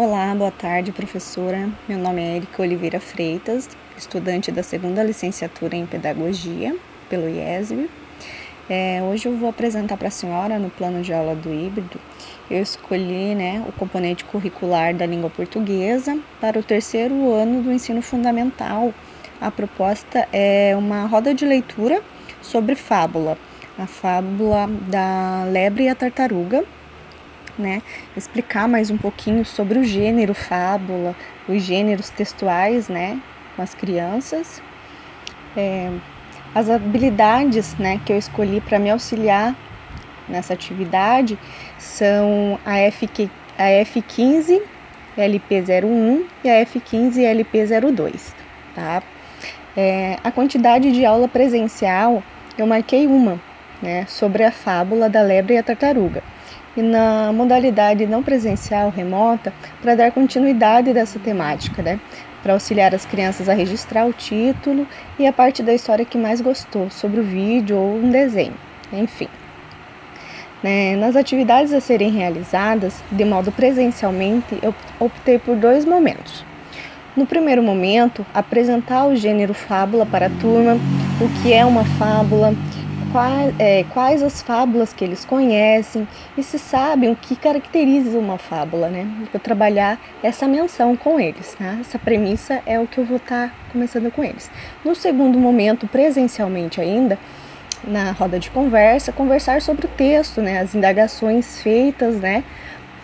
Olá, boa tarde, professora. Meu nome é Erika Oliveira Freitas, estudante da segunda licenciatura em Pedagogia pelo IESB. É, hoje eu vou apresentar para a senhora, no plano de aula do híbrido, eu escolhi né, o componente curricular da língua portuguesa para o terceiro ano do ensino fundamental. A proposta é uma roda de leitura sobre fábula, a fábula da lebre e a tartaruga, né, explicar mais um pouquinho sobre o gênero fábula, os gêneros textuais, né, com as crianças. É, as habilidades, né, que eu escolhi para me auxiliar nessa atividade são a, a F15 LP01 e a F15 LP02, tá? É, a quantidade de aula presencial eu marquei uma, né, sobre a fábula da lebre e a tartaruga e na modalidade não presencial remota para dar continuidade dessa temática, né? Para auxiliar as crianças a registrar o título e a parte da história que mais gostou sobre o vídeo ou um desenho, enfim. Né? Nas atividades a serem realizadas de modo presencialmente, eu optei por dois momentos. No primeiro momento, apresentar o gênero fábula para a turma, o que é uma fábula, quais, é, quais as fábulas que eles conhecem e se sabem o que caracteriza uma fábula, né? Vou trabalhar essa menção com eles, né? Essa premissa é o que eu vou estar tá começando com eles. No segundo momento, presencialmente ainda, na roda de conversa, conversar sobre o texto, né? As indagações feitas, né?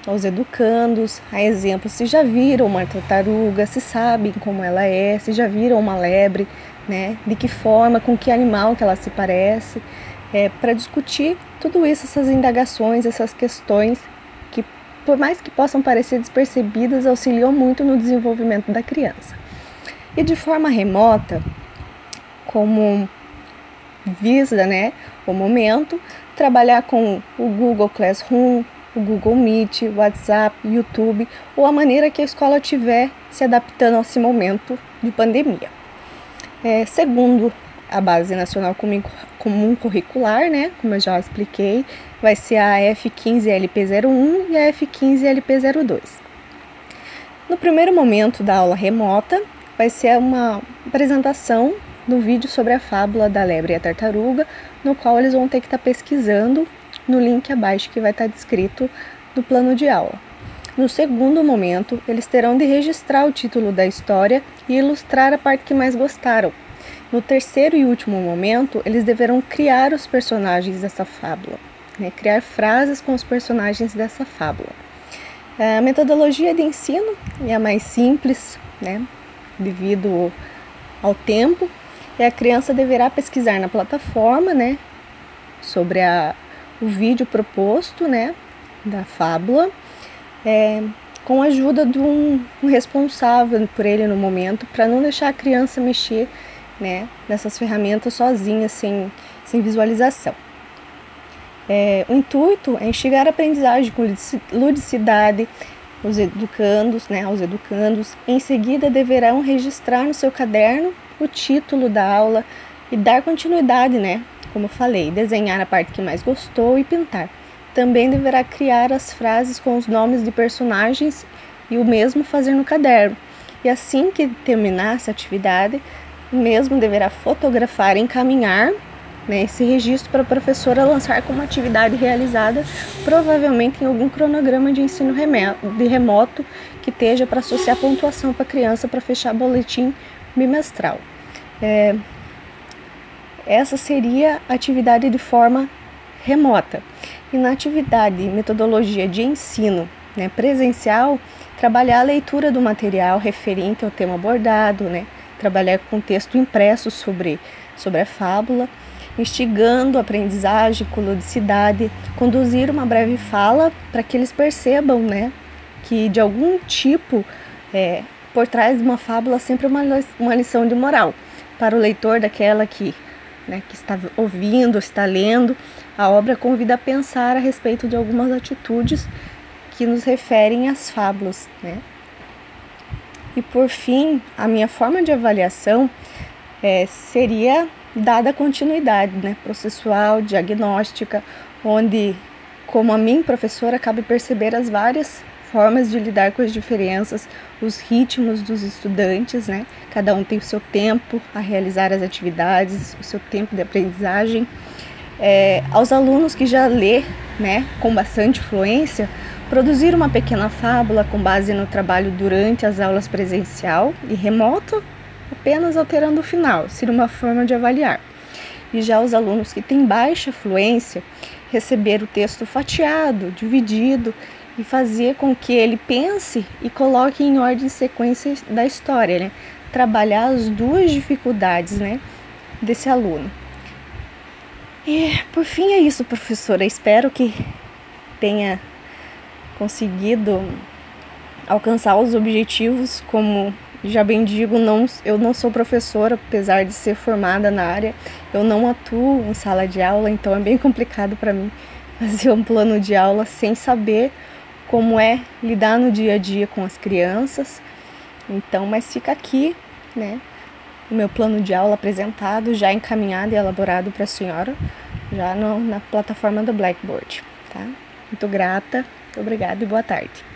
aos educandos, a exemplo, se já viram uma tartaruga, se sabem como ela é, se já viram uma lebre, né? De que forma, com que animal que ela se parece, é, para discutir tudo isso, essas indagações, essas questões que, por mais que possam parecer despercebidas, auxiliam muito no desenvolvimento da criança. E de forma remota, como visa, né, o momento, trabalhar com o Google Classroom, o Google Meet, WhatsApp, YouTube ou a maneira que a escola tiver se adaptando a esse momento de pandemia. É, segundo a Base Nacional Comum Curricular, né, como eu já expliquei, vai ser a F15LP01 e a F15LP02. No primeiro momento da aula remota, vai ser uma apresentação do vídeo sobre a fábula da lebre e a tartaruga, no qual eles vão ter que estar tá pesquisando no link abaixo que vai estar tá descrito no plano de aula. No segundo momento, eles terão de registrar o título da história e ilustrar a parte que mais gostaram. No terceiro e último momento, eles deverão criar os personagens dessa fábula, né? criar frases com os personagens dessa fábula. A metodologia de ensino é a mais simples, né? devido ao tempo, e a criança deverá pesquisar na plataforma né? sobre a, o vídeo proposto né? da fábula é, com a ajuda de um, um responsável por ele no momento, para não deixar a criança mexer né, nessas ferramentas sozinha, sem, sem visualização. É, o intuito é instigar a aprendizagem com ludicidade, os educandos, né, aos educandos. Em seguida, deverão registrar no seu caderno o título da aula e dar continuidade, né, como eu falei, desenhar a parte que mais gostou e pintar. Também deverá criar as frases com os nomes de personagens e o mesmo fazer no caderno. E assim que terminar essa atividade, mesmo deverá fotografar e encaminhar né, esse registro para a professora lançar como atividade realizada, provavelmente em algum cronograma de ensino de remoto que esteja para associar pontuação para a criança para fechar boletim bimestral. É, essa seria a atividade de forma remota. E na atividade metodologia de ensino né, presencial, trabalhar a leitura do material referente ao tema abordado, né, trabalhar com texto impresso sobre, sobre a fábula, instigando a aprendizagem com ludicidade, conduzir uma breve fala para que eles percebam né, que de algum tipo, é, por trás de uma fábula, sempre uma, uma lição de moral. Para o leitor daquela que né, que está ouvindo, está lendo, a obra convida a pensar a respeito de algumas atitudes que nos referem às fábulas. Né? E por fim, a minha forma de avaliação é, seria dada continuidade né, processual, diagnóstica, onde, como a mim, professora, cabe perceber as várias formas de lidar com as diferenças, os ritmos dos estudantes, né? Cada um tem o seu tempo a realizar as atividades, o seu tempo de aprendizagem. É, aos alunos que já lê, né, com bastante fluência, produzir uma pequena fábula com base no trabalho durante as aulas presencial e remoto, apenas alterando o final, seria uma forma de avaliar. E já os alunos que têm baixa fluência, receber o texto fatiado, dividido e fazer com que ele pense e coloque em ordem sequência da história, né? Trabalhar as duas dificuldades, né, desse aluno. E por fim é isso, professora. Espero que tenha conseguido alcançar os objetivos, como já bem digo, não, eu não sou professora, apesar de ser formada na área, eu não atuo em sala de aula, então é bem complicado para mim fazer um plano de aula sem saber como é lidar no dia a dia com as crianças. Então, mas fica aqui, né, o meu plano de aula apresentado, já encaminhado e elaborado para a senhora, já no, na plataforma do Blackboard, tá? Muito grata, obrigada e boa tarde.